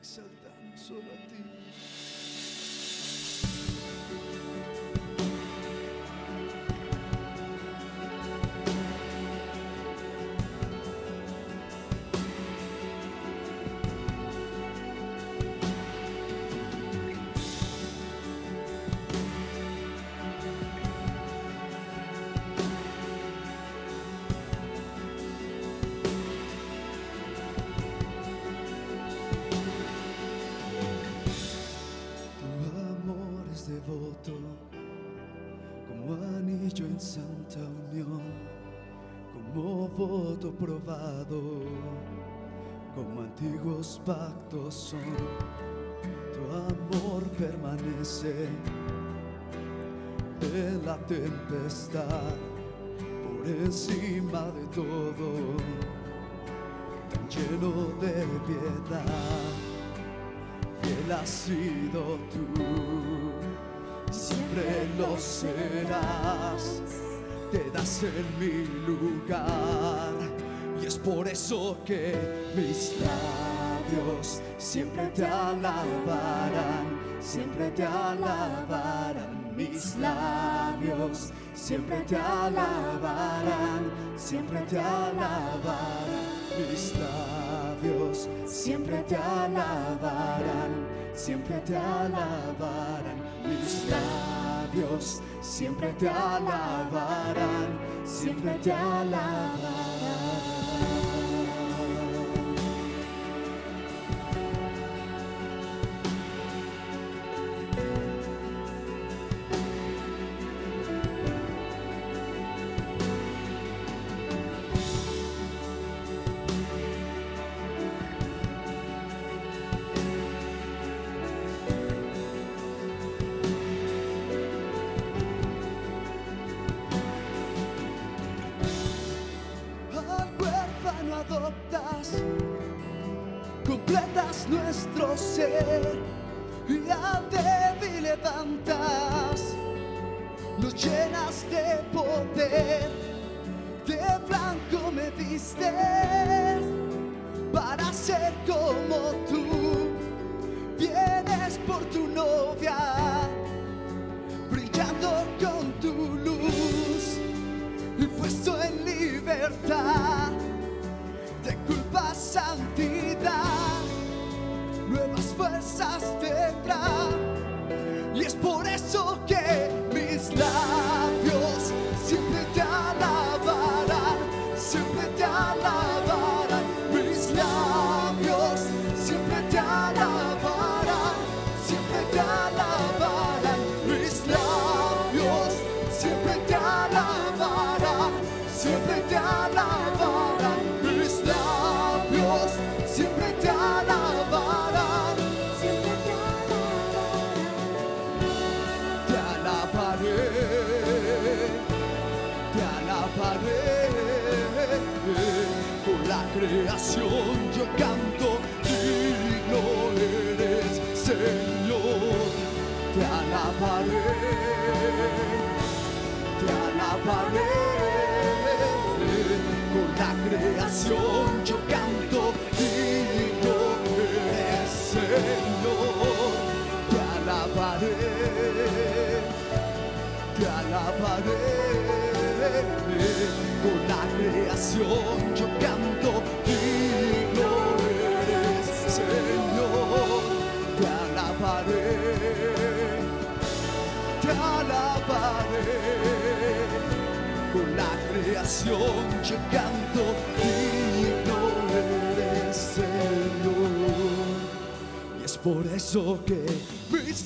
exaltamos solo a ti. Voto probado, como antiguos pactos son. Tu amor permanece en la tempestad, por encima de todo, tan lleno de piedad fiel has sido tú, siempre lo serás, te das en mi lugar. Y es por eso que mis labios siempre te alabarán, siempre te alabarán, mis labios siempre te alabarán, siempre te alabarán, mis labios siempre te alabarán, siempre te alabarán, mis labios siempre te alabarán, siempre te alabarán. Adoptas, completas nuestro ser. Y al débil levantas, nos llenas de poder, de blanco me vistes para ser como tú, vienes por tu novia, brillando con tu luz y puesto en libertad fuerzas tendrá. Y es por eso que yo canto digno eres Señor. Te alabaré te alabaré. Con la creación yo canto digno eres Señor. Y es por eso que mis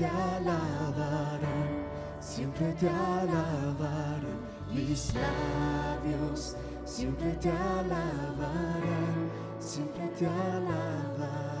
te alabarán, siempre te alabarán mis labios, siempre te alabarán, siempre te alabarán.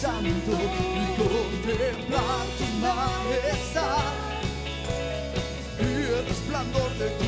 santo, y contemplar tu majestad y el resplandor de tu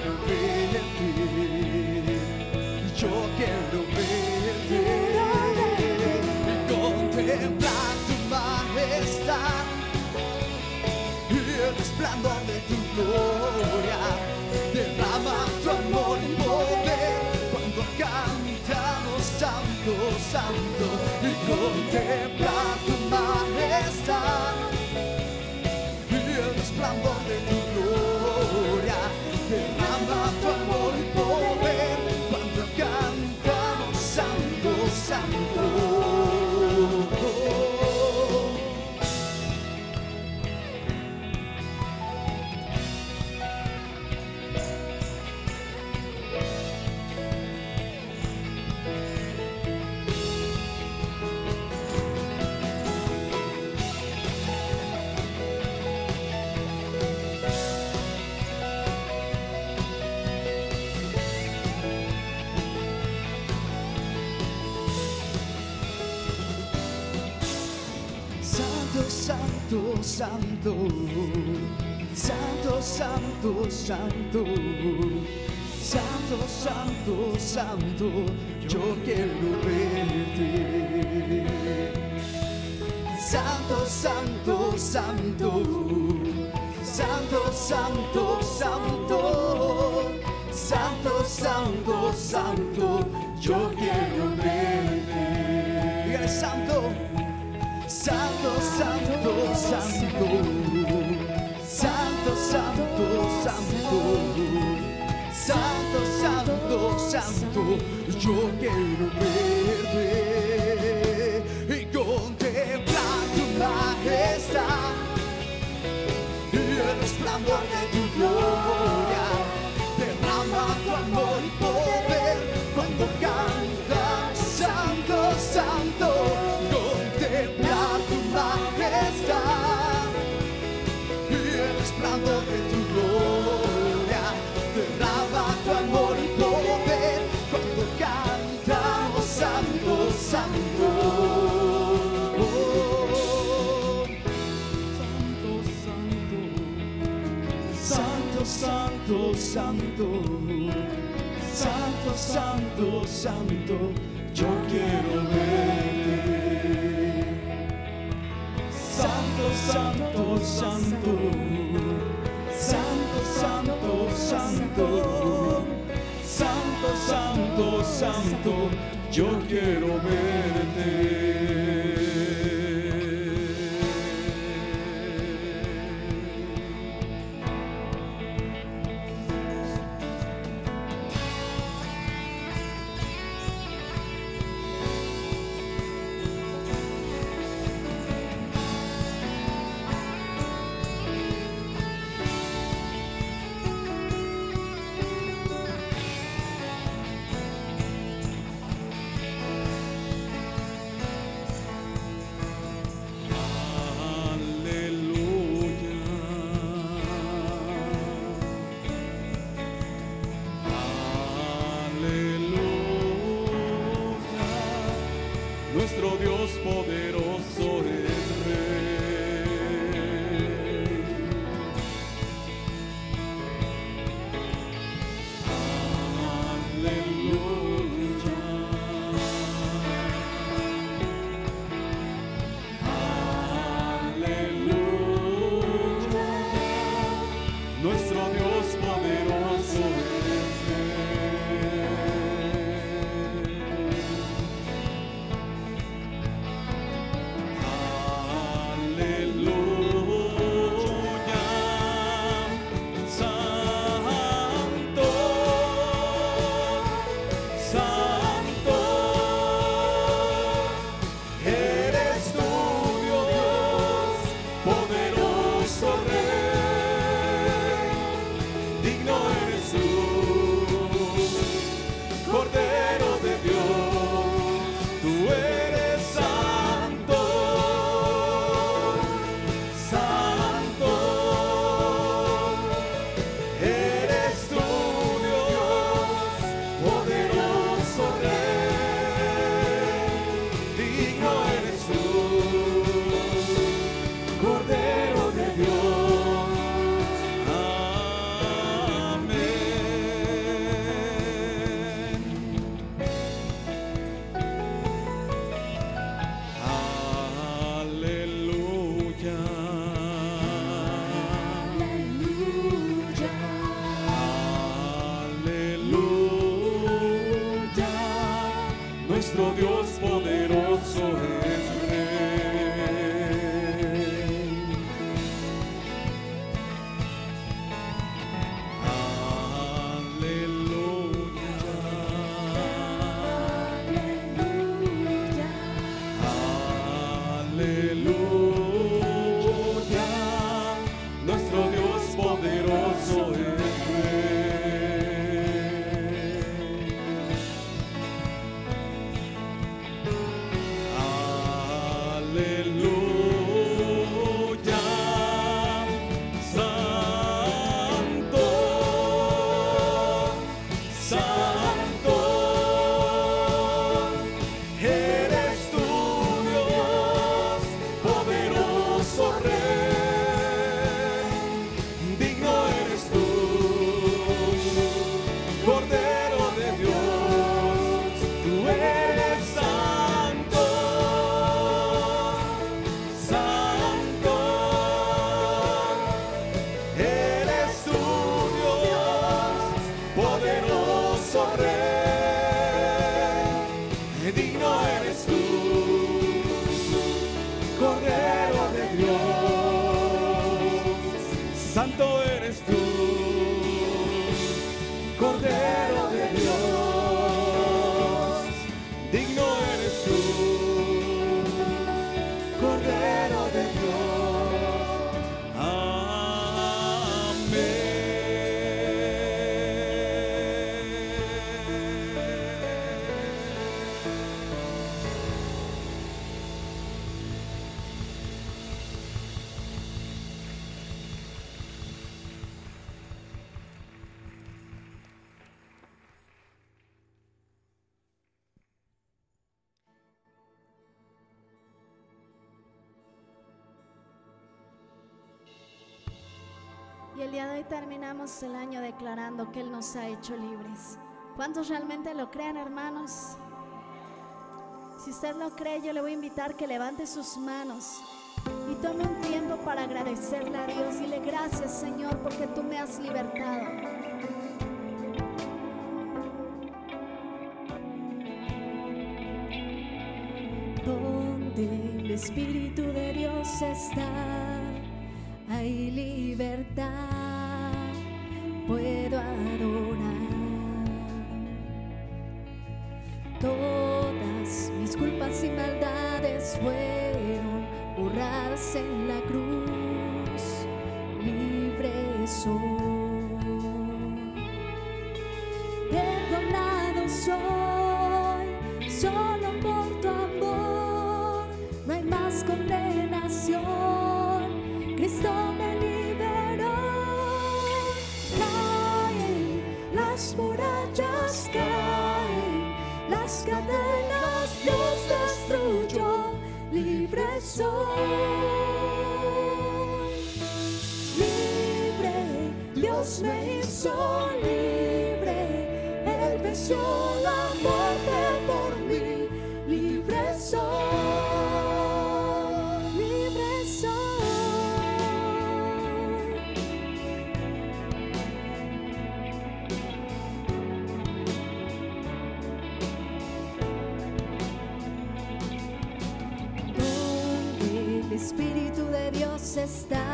contemplar tu majestad santo, santo, santo, santo, santo, santo, santo, yo quiero verte. Santo, santo, santo, santo, santo, santo, santo, santo, santo, yo quiero verte. Santo. Santo, santo, santo. Santo, santo, santo. Santo, santo, santo. Yo quiero verte. santo, santo, santo, santo, yo quiero verte. Santo, santo, santo, santo, santo, santo, santo, santo, santo, yo quiero verte. El día de hoy terminamos el año declarando que Él nos ha hecho libres. ¿Cuántos realmente lo creen, hermanos? Si usted lo cree, yo le voy a invitar que levante sus manos y tome un tiempo para agradecerle a Dios. Dile gracias, Señor, porque tú me has libertado. Donde el Espíritu de Dios está, hay libertad, puedo adorar. Todas mis culpas y maldades fueron borradas en la cruz, libre soy. Perdonado soy, solo cadenas, Dios destruyó, libre soy. Libre, Dios me hizo libre, Él venció está,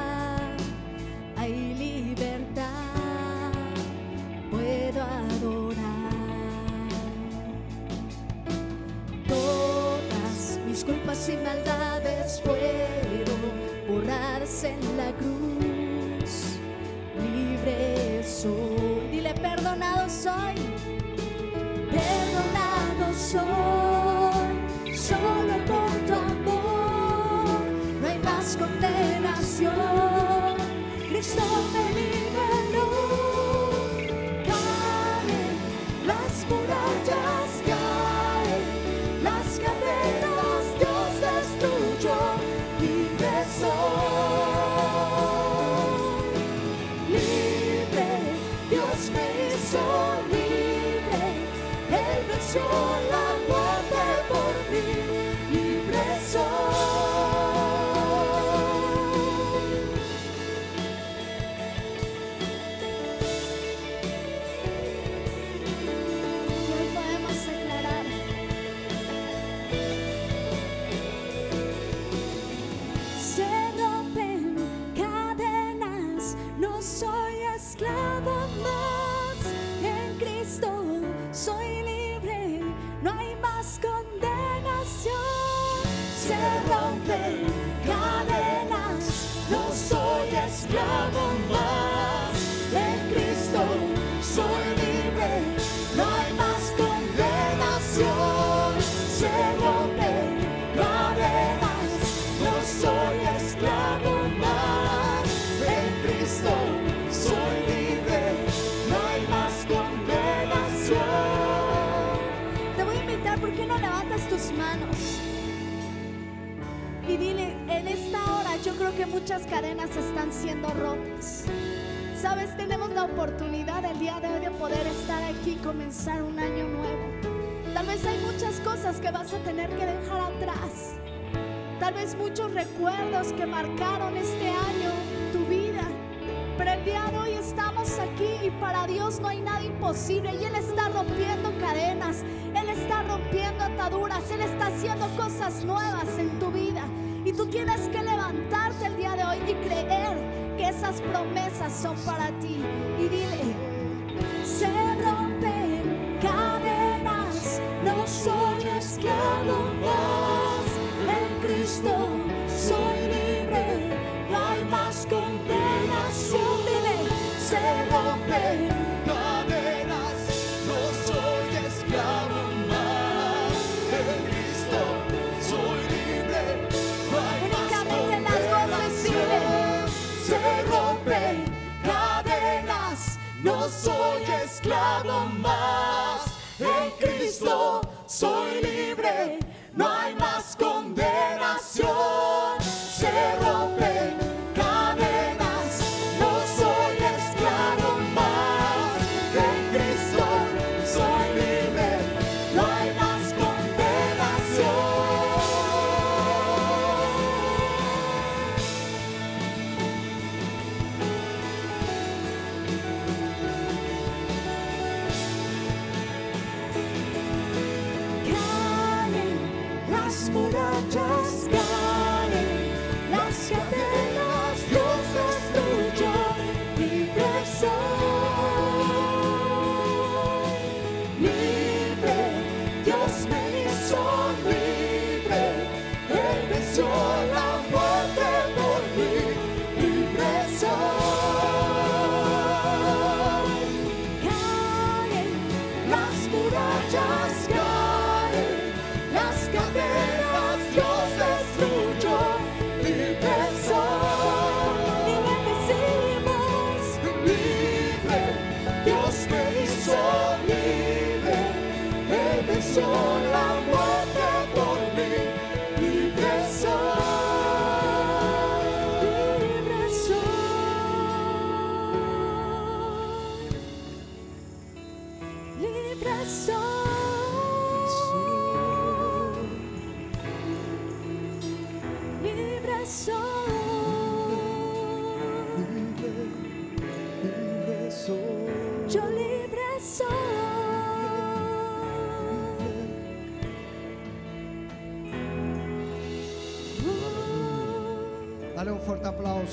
creo que muchas cadenas están siendo rotas. Sabes, tenemos la oportunidad el día de hoy de poder estar aquí y comenzar un año nuevo. Tal vez hay muchas cosas que vas a tener que dejar atrás. Tal vez muchos recuerdos que marcaron este año tu vida. Pero el día de hoy estamos aquí y para Dios no hay nada imposible. Y Él está rompiendo cadenas, Él está rompiendo ataduras, Él está haciendo cosas nuevas en tu vida. Tú tienes que levantarte el día de hoy y creer que esas promesas son para ti. Y dile,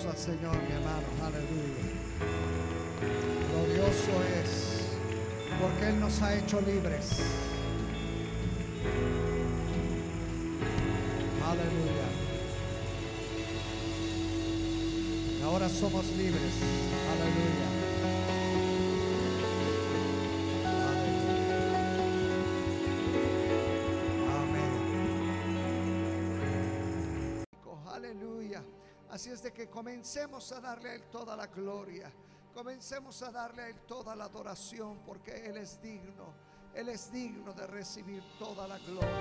Al Señor, mi hermano. Aleluya. Glorioso es porque Él nos ha hecho libres. Aleluya. Ahora somos libres. Así es de que comencemos a darle a Él toda la gloria. Comencemos a darle a Él toda la adoración porque Él es digno. Él es digno de recibir toda la gloria.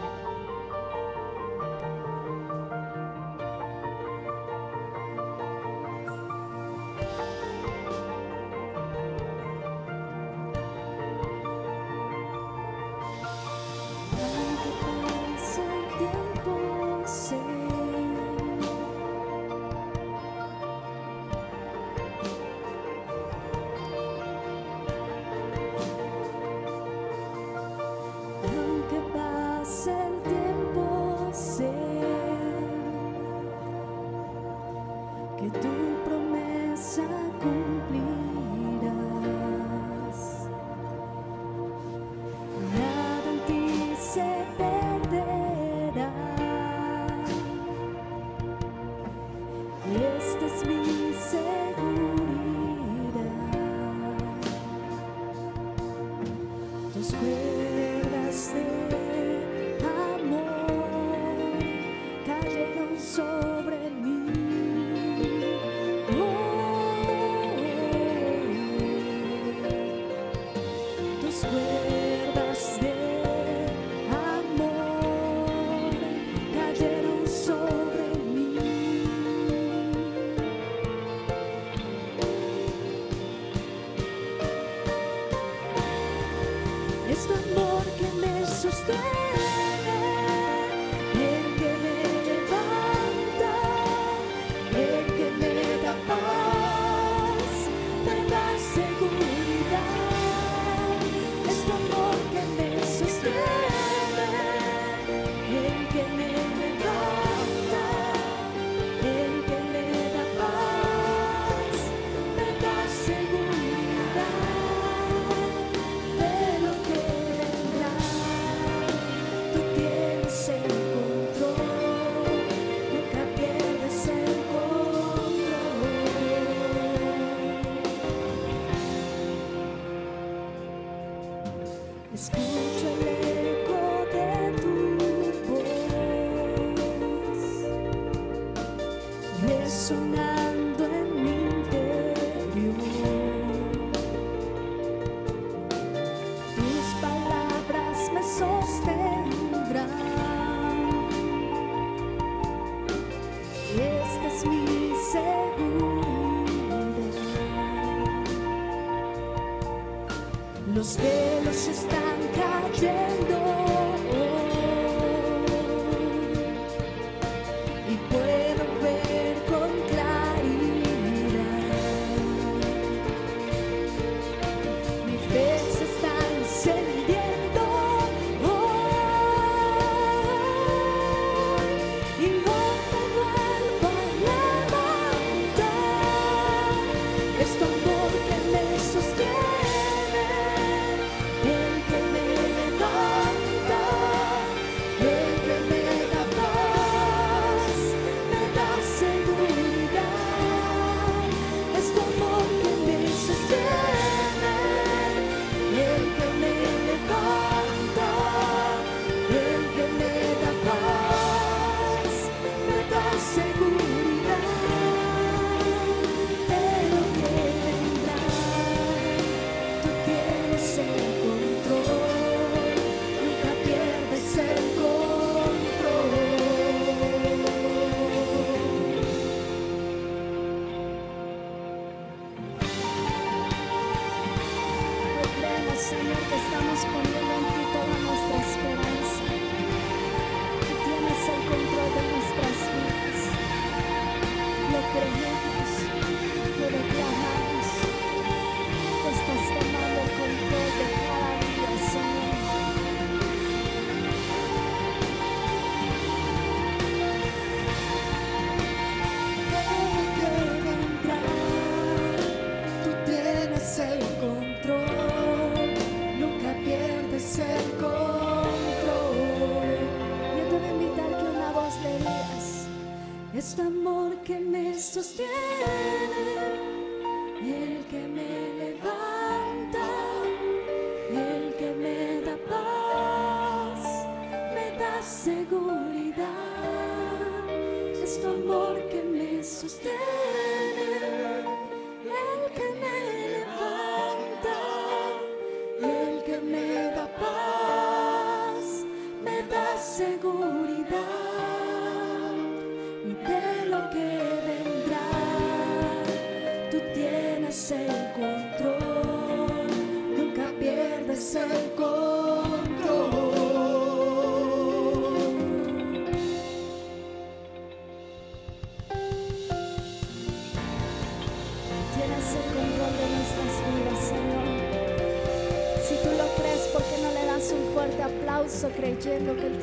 espelho se está. creyendo que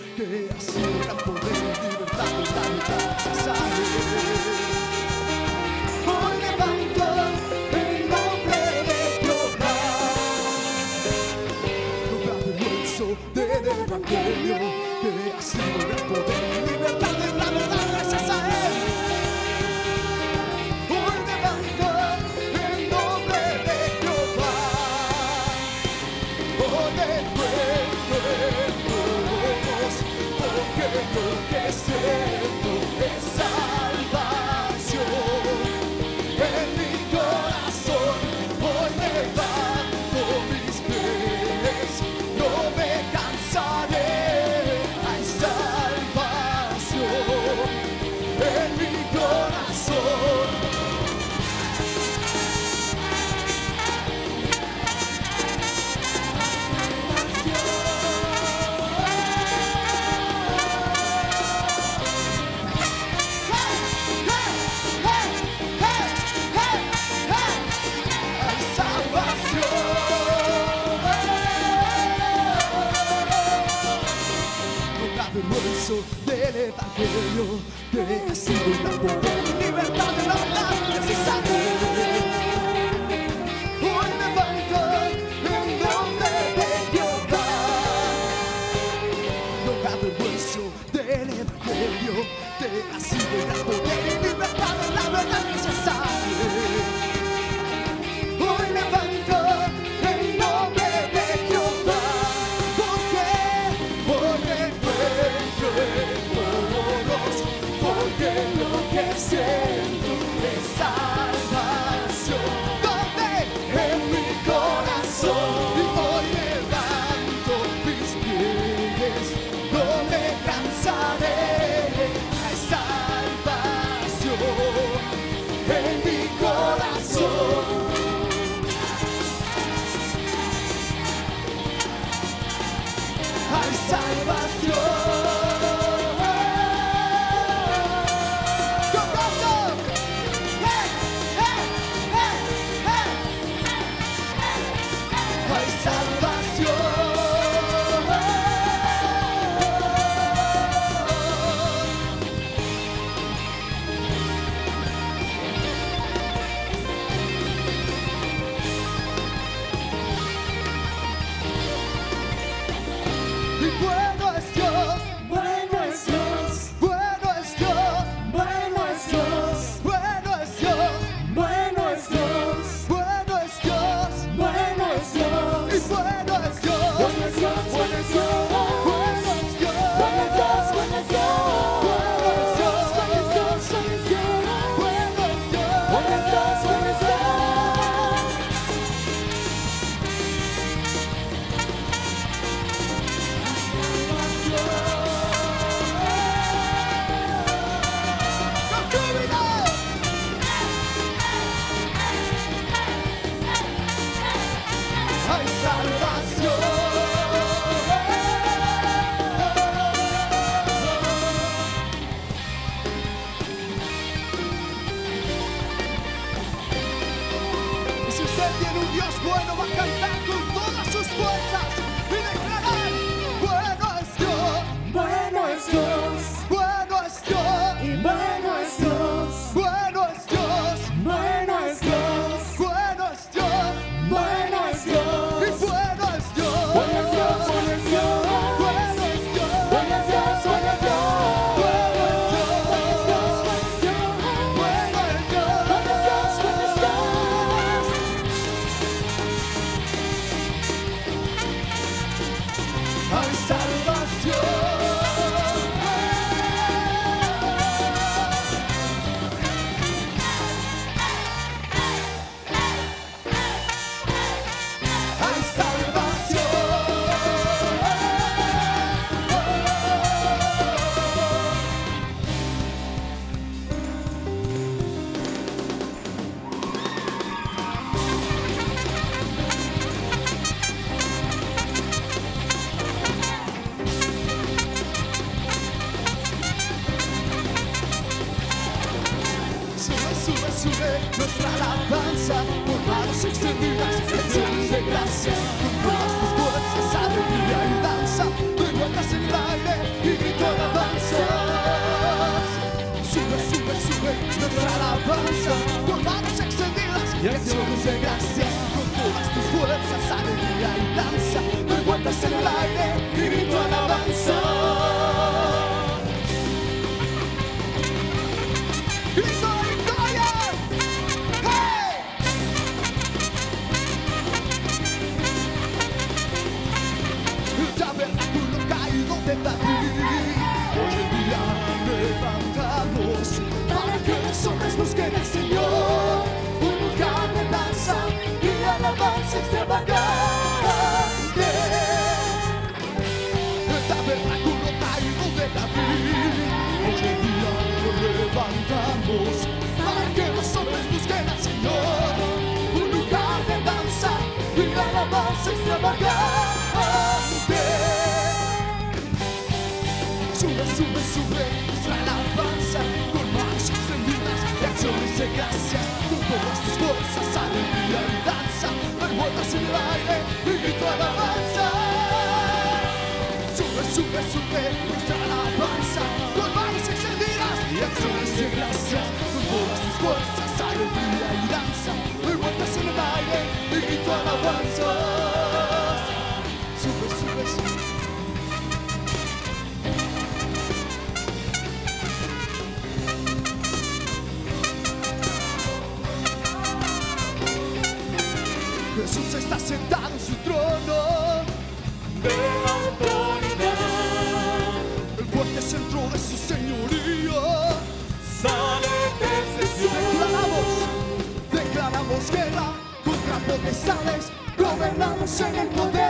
que así el campo de libertad, la mitad se sale. Tiene un Dios bueno, va a cantar con todas sus fuerzas y declarar, bueno es Dios, bueno es Dios. Sube, sube, sube nuestra alabanza con más extendidas y acciones de gracia. Con todas tus fuerzas, alegría y danza, dar vueltas en el aire y grito alabanza. Sube, sube, sube nuestra alabanza con manos extendidas y acciones de gracia. Con todas tus fuerzas, alegría y danza, dar vueltas en el aire y grito alabanza. sentado en su trono de autoridad. El fuerte centro de su señoría. sale desde su Declaramos, declaramos guerra contra potestades, gobernamos en el poder.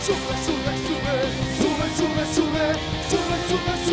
sube, sube, sube, sube, sube, sube, sube, sube.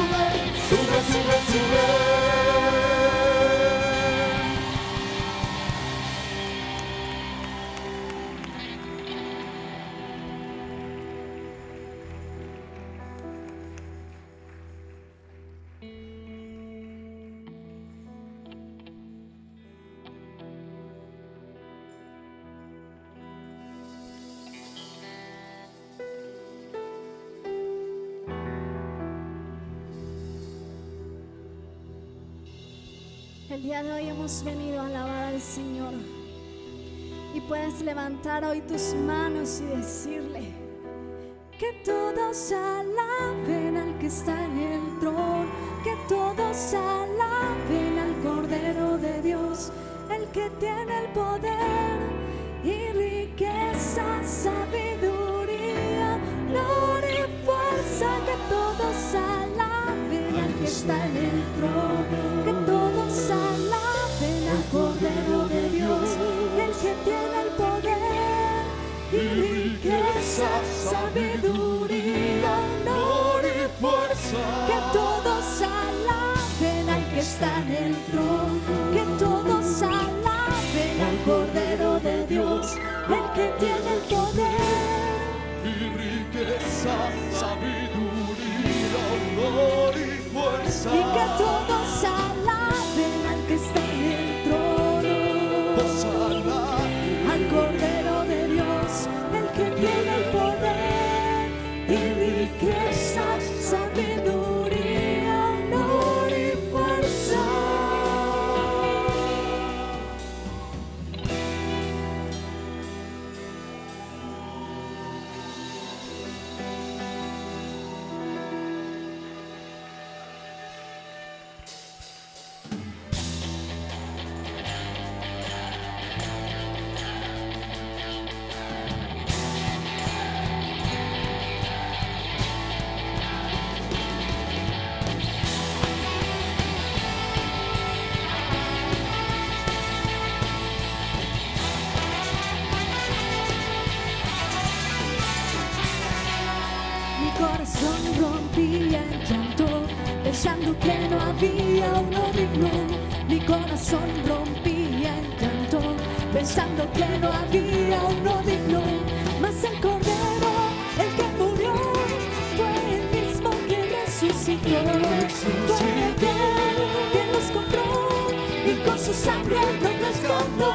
Hemos venido a alabar al Señor. Y puedes levantar hoy tus manos y decirle que todos alaben al que está en el trono, que todos alaben al Cordero de Dios, el que tiene el poder y riqueza, sabiduría, gloria y fuerza, que todos alaben al que está en el trono, sabiduría, honor y fuerza, que todos alaben al que está en el trono, que todos alaben al Cordero de Dios, el que tiene el poder. y riqueza, sabiduría, honor y fuerza. Y que todos alaben corazón rompía en llanto, pensando que no había uno digno. Mas el Cordero, el que murió, fue el mismo que resucitó. Fue el que, que nos compró y con su sangre nos rescató.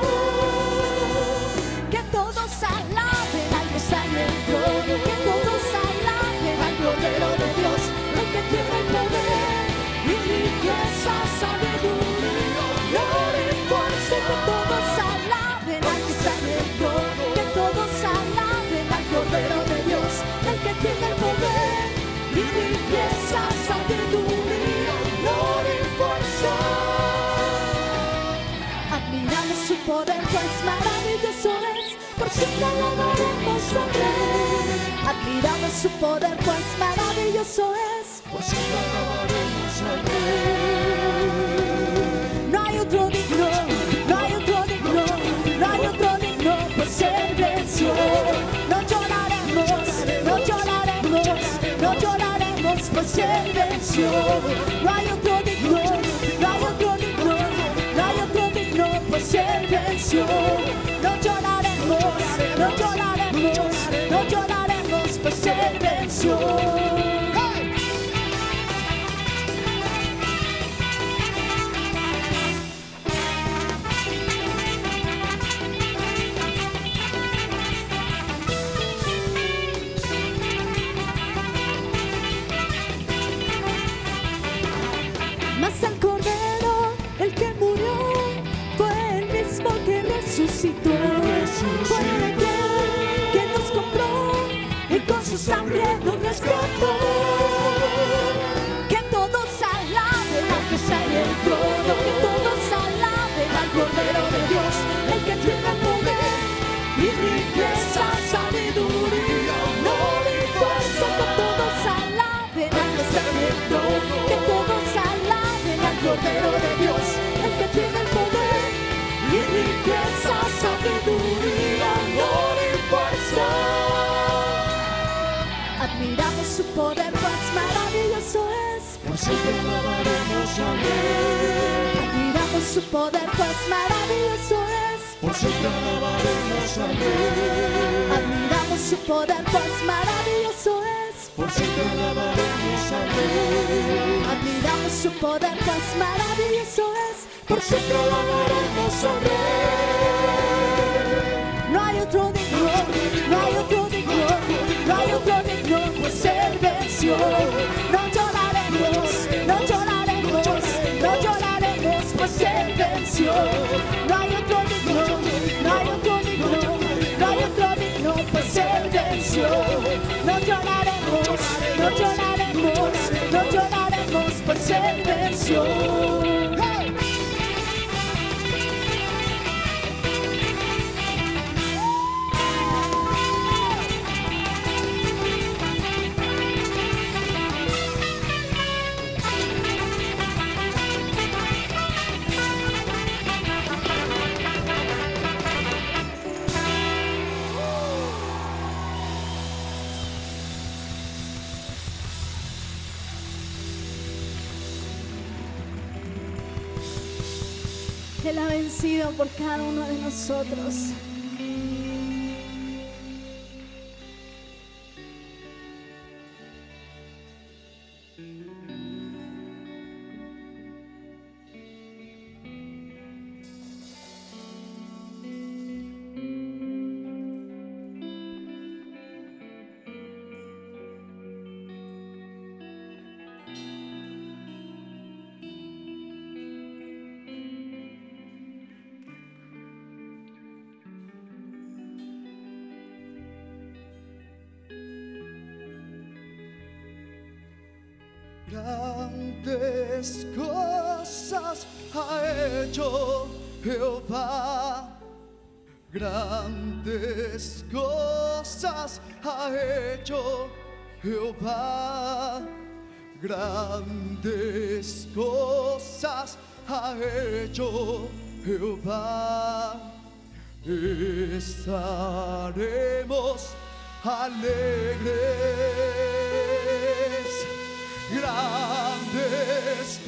Que todos alaben al que está en el trono, que todos alaben al Cordero de Dios, el que tiene el poder y riqueza, sabiduría, poder, pues maravilloso es, por siempre alabaremos al Rey. Admiramos su poder, pues maravilloso es, pues Él. No hay otro digno, no hay otro digno, no hay otro digno. No lloraremos, no lloraremos, no lloraremos, pues Él. Cordero de Dios, el que tiene el poder y riqueza, sabiduría, honor y fuerza. Admiramos su poder, pues maravilloso es. Por siempre alabaremos al Rey. Admiramos su poder, pues maravilloso es. Por siempre alabaremos al Rey. Admiramos su poder, pues maravilloso es. Por siempre alabaremos Admiramos su poder, pues maravilloso es. Por siempre alabaremos al Rey. No hay otro digno, no hay otro digno, no hay otro digno, pues Él venció. No lloraremos, no lloraremos, no lloraremos, pues Él venció. No hay otro digno, no hay otro digno, no hay otro digno, pues Él venció. No lloraremos, no lloraremos, no lloraremos, pues Él venció. Por cada uno de nosotros. Grandes cosas ha hecho Jehová. Grandes cosas ha hecho Jehová. Grandes cosas ha hecho Jehová. Estaremos alegres grandes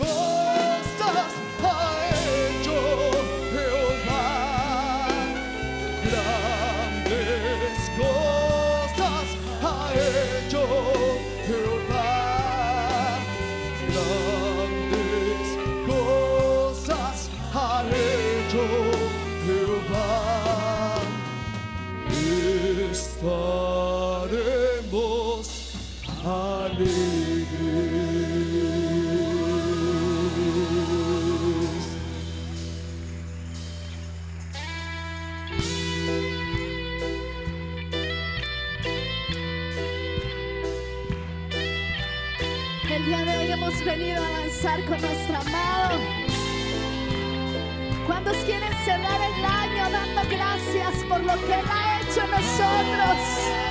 por lo que Él ha hecho en nosotros?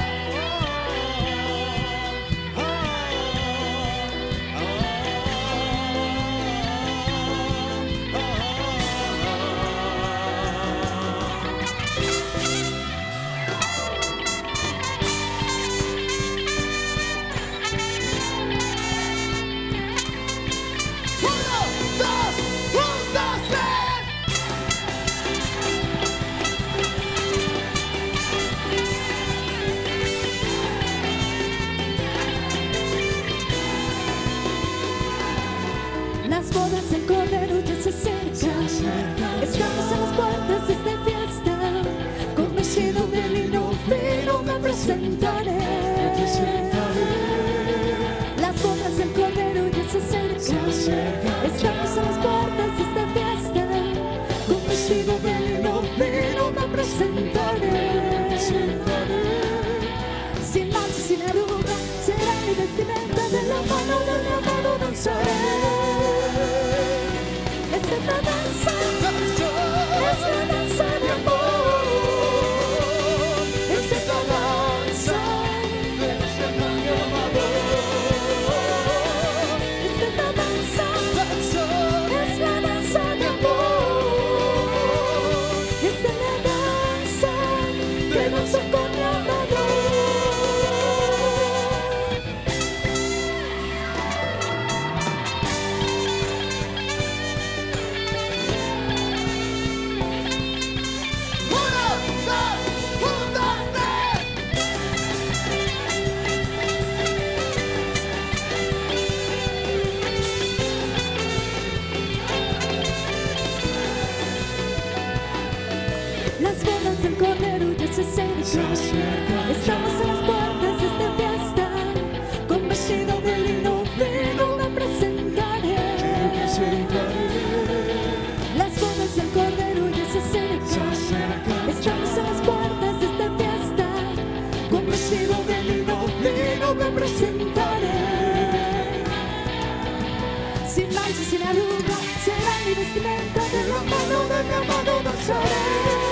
Sin mancha, sin arruga, será mi vestimenta de la mano de mi amado danzaré.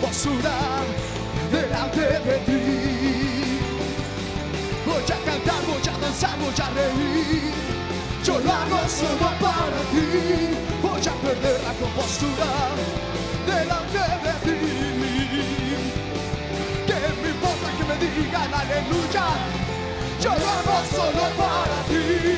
Compostura delante de ti. Voy a cantar, voy a danzar, voy a reír. Yo lo hago solo para ti. Voy a perder la compostura delante de ti. Que me importa que me digan aleluya. Yo lo hago solo para ti.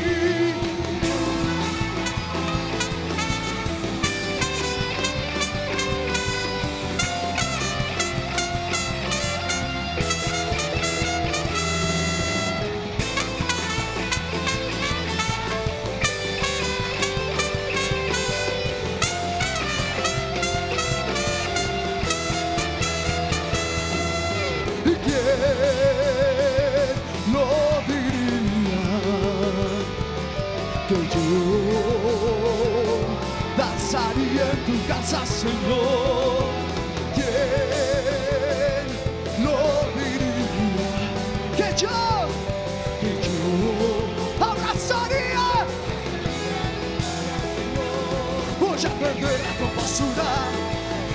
Señor. ¿Quién lo diría? Que yo, que yo abrazaría. Voy a perder la compostura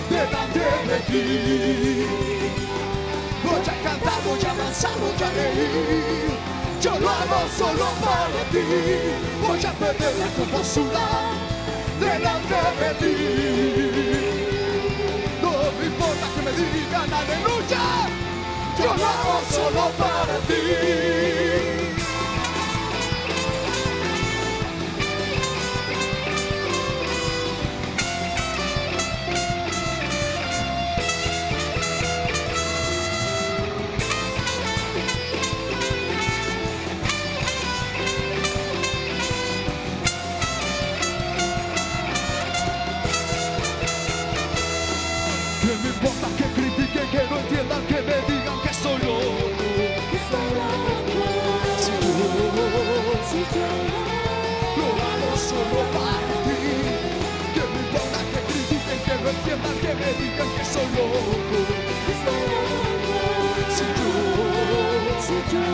delante de ti. Voy a cantar, voy a danzar, voy a reír. Yo lo hago solo para ti. Voy a perder la compostura No me importa que me digan aleluya. Yo lo hago solo para ti. Que me digan que soy loco. Si yo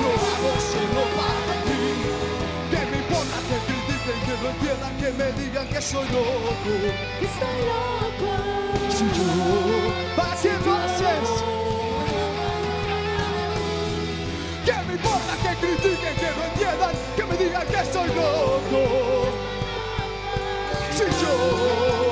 lo hago solo para ti. Que me importa que critiquen, que no entiendan, que me digan que soy loco. Si yo haciendo haces. Que me importa que critiquen, que no entiendan, que me digan que soy loco. Si yo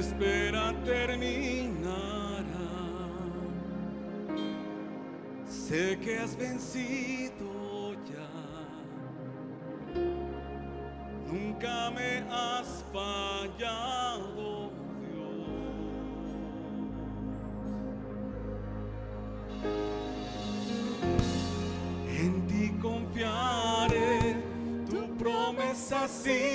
espera terminará. Sé que has vencido ya. Nunca me has fallado, Dios. En ti confiaré, tu promesa sigue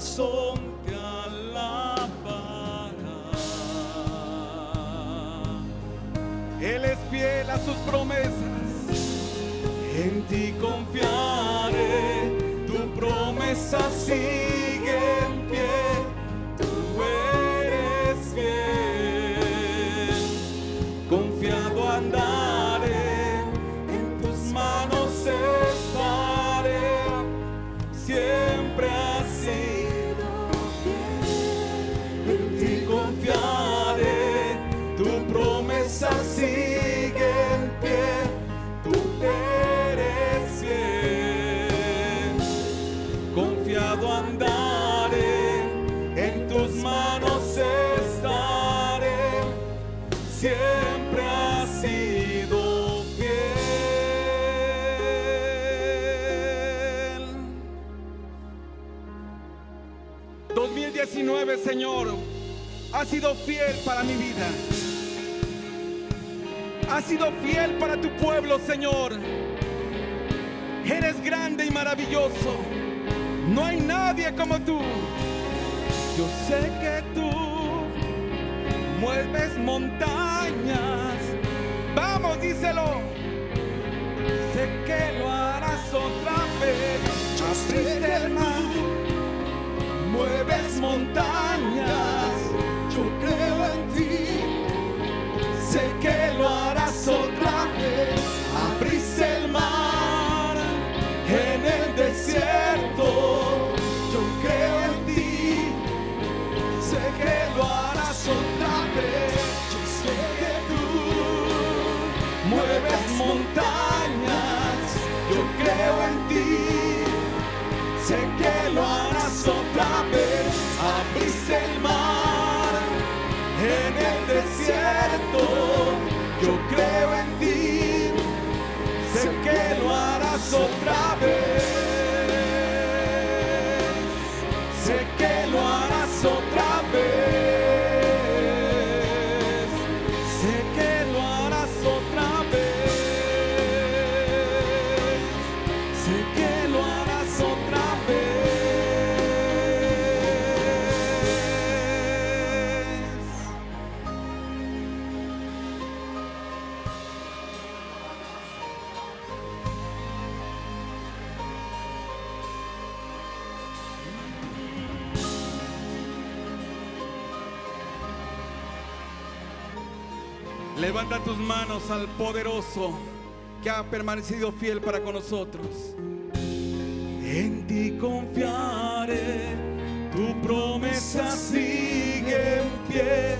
corazón te alabará. Él es fiel a sus promesas. En ti confiaré, tu promesa sigue sido fiel para mi vida. Ha sido fiel para tu pueblo, Señor. Eres grande y maravilloso. No hay nadie como tú. Yo sé que tú mueves montañas. Vamos, díselo. Sé que lo harás otra vez. Abriste el mar, mueves montañas. Montañas. Yo creo en ti. Sé que tus manos al poderoso que ha permanecido fiel para con nosotros. En ti confiaré, tu promesa sigue en pie,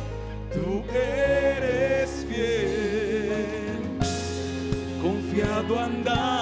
tú eres fiel. Confiado andaré,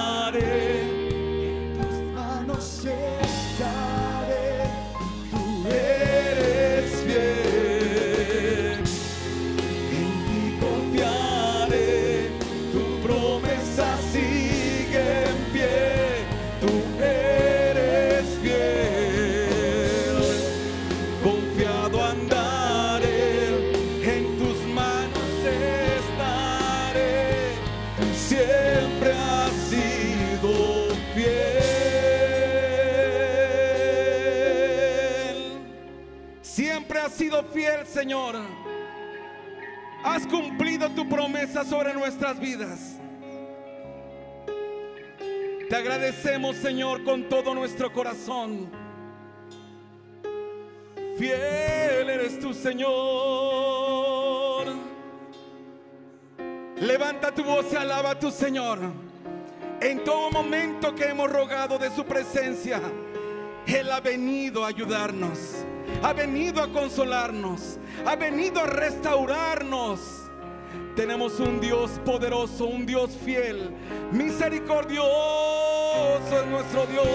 tu promesa sobre nuestras vidas. Te agradecemos, Señor, con todo nuestro corazón. Fiel eres tu Señor. Levanta tu voz y alaba a tu Señor. En todo momento que hemos rogado de su presencia, Él ha venido a ayudarnos, ha venido a consolarnos, ha venido a restaurarnos. Tenemos un Dios poderoso, un Dios fiel, misericordioso es nuestro Dios.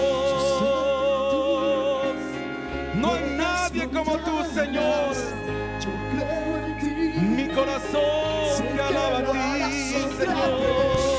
No hay nadie como tú, Señor. Mi corazón te alaba a ti, Señor.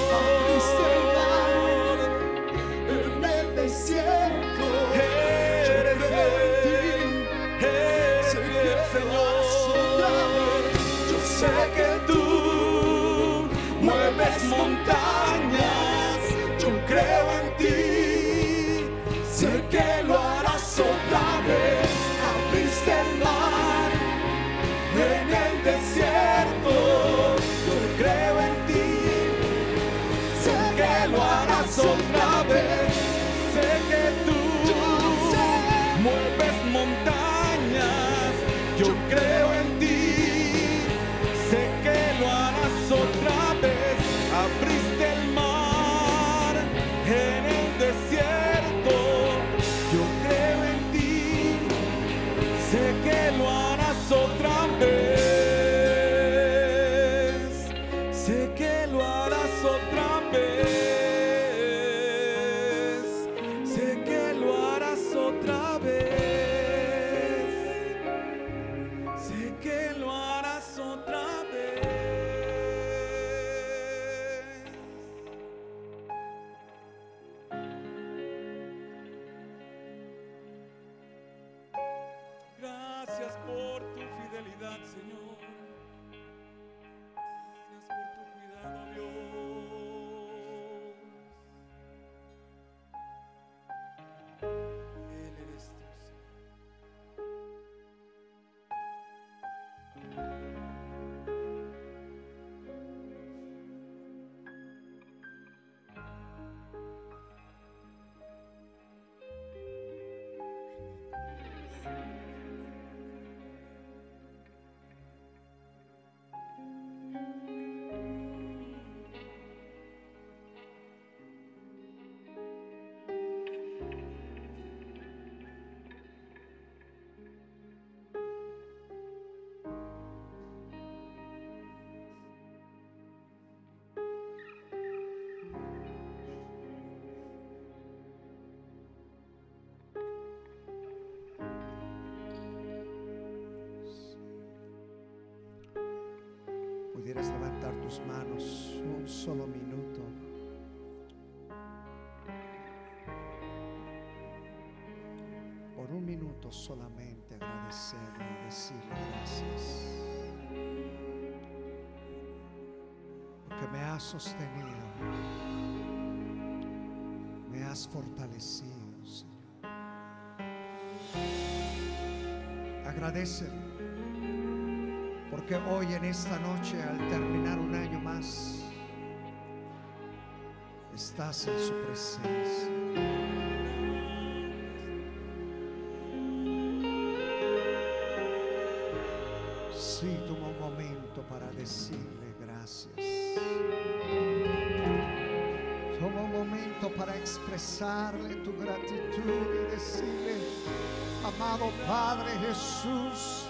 Puedes levantar tus manos un solo minuto. Por un minuto solamente agradecerle y decirle gracias. Porque me has sostenido. Me has fortalecido, Señor. Agradecele. Porque hoy en esta noche, al terminar un año más, estás en su presencia. Sí, toma un momento para decirle gracias. Toma un momento para expresarle tu gratitud y decirle, amado Padre Jesús,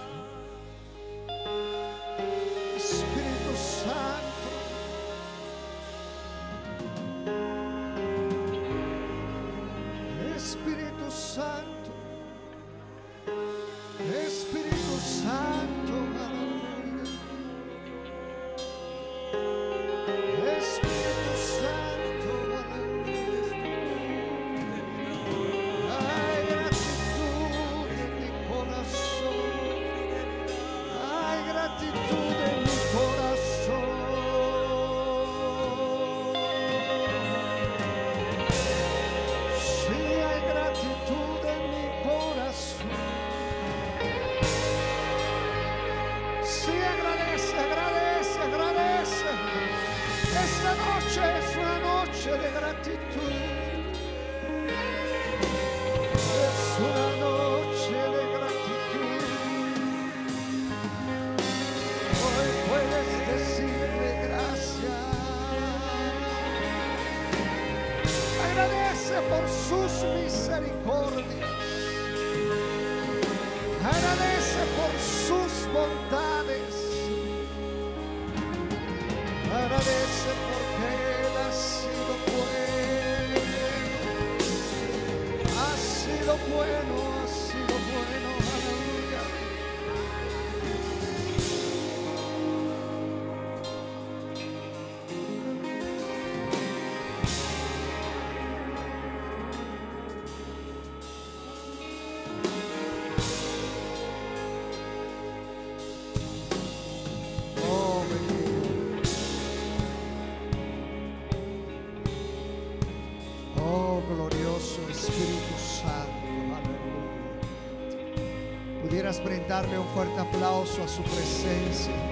Brindarle un fuerte aplauso a su presencia.